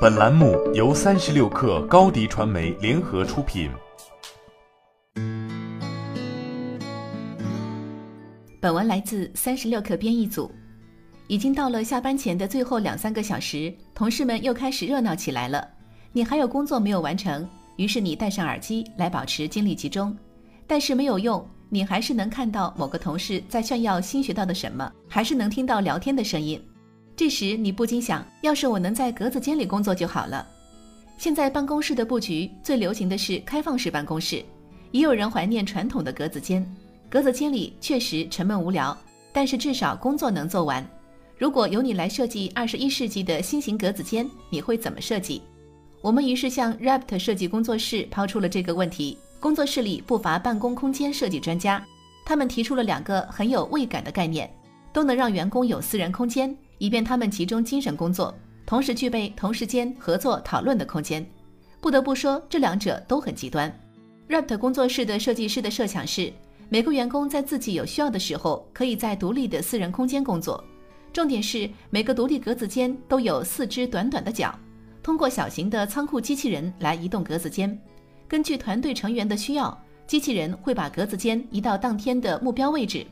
本栏目由三十六氪高低传媒联合出品。本文来自三十六氪编译组。已经到了下班前的最后两三个小时，同事们又开始热闹起来了。你还有工作没有完成，于是你戴上耳机来保持精力集中，但是没有用，你还是能看到某个同事在炫耀新学到的什么，还是能听到聊天的声音。这时你不禁想，要是我能在格子间里工作就好了。现在办公室的布局最流行的是开放式办公室，也有人怀念传统的格子间。格子间里确实沉闷无聊，但是至少工作能做完。如果由你来设计二十一世纪的新型格子间，你会怎么设计？我们于是向 Rapt 设计工作室抛出了这个问题。工作室里不乏办公空间设计专家，他们提出了两个很有味感的概念，都能让员工有私人空间。以便他们集中精神工作，同时具备同时间合作讨论的空间。不得不说，这两者都很极端。Rapt 工作室的设计师的设想是，每个员工在自己有需要的时候，可以在独立的私人空间工作。重点是，每个独立格子间都有四只短短的脚，通过小型的仓库机器人来移动格子间。根据团队成员的需要，机器人会把格子间移到当天的目标位置。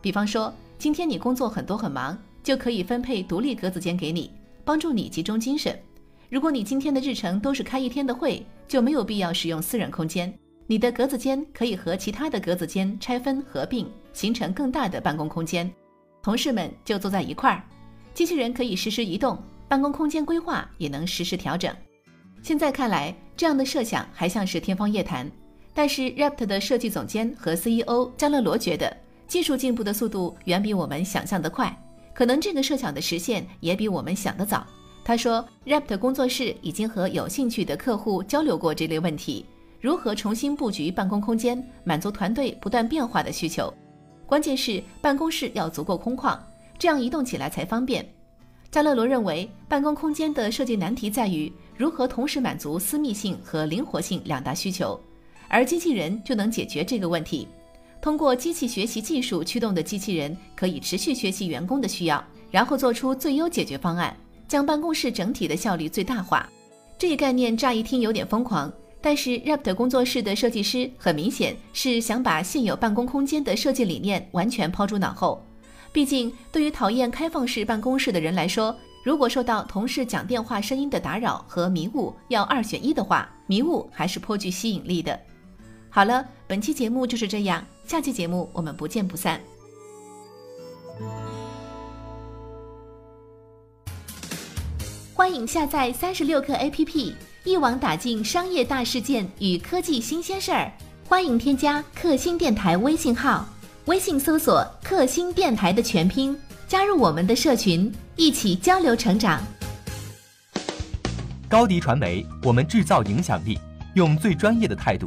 比方说，今天你工作很多很忙。就可以分配独立格子间给你，帮助你集中精神。如果你今天的日程都是开一天的会，就没有必要使用私人空间。你的格子间可以和其他的格子间拆分合并，形成更大的办公空间。同事们就坐在一块儿，机器人可以实时移动，办公空间规划也能实时调整。现在看来，这样的设想还像是天方夜谭。但是 Rapt 的设计总监和 CEO 加勒罗觉得，技术进步的速度远比我们想象的快。可能这个设想的实现也比我们想的早。他说，Rapt 工作室已经和有兴趣的客户交流过这类问题，如何重新布局办公空间，满足团队不断变化的需求。关键是办公室要足够空旷，这样移动起来才方便。加勒罗认为，办公空间的设计难题在于如何同时满足私密性和灵活性两大需求，而机器人就能解决这个问题。通过机器学习技术驱动的机器人，可以持续学习员工的需要，然后做出最优解决方案，将办公室整体的效率最大化。这一概念乍一听有点疯狂，但是 Rapt 工作室的设计师很明显是想把现有办公空间的设计理念完全抛诸脑后。毕竟，对于讨厌开放式办公室的人来说，如果受到同事讲电话声音的打扰和迷雾，要二选一的话，迷雾还是颇具吸引力的。好了，本期节目就是这样，下期节目我们不见不散。欢迎下载三十六课 APP，一网打尽商业大事件与科技新鲜事儿。欢迎添加克星电台微信号，微信搜索“克星电台”的全拼，加入我们的社群，一起交流成长。高迪传媒，我们制造影响力，用最专业的态度。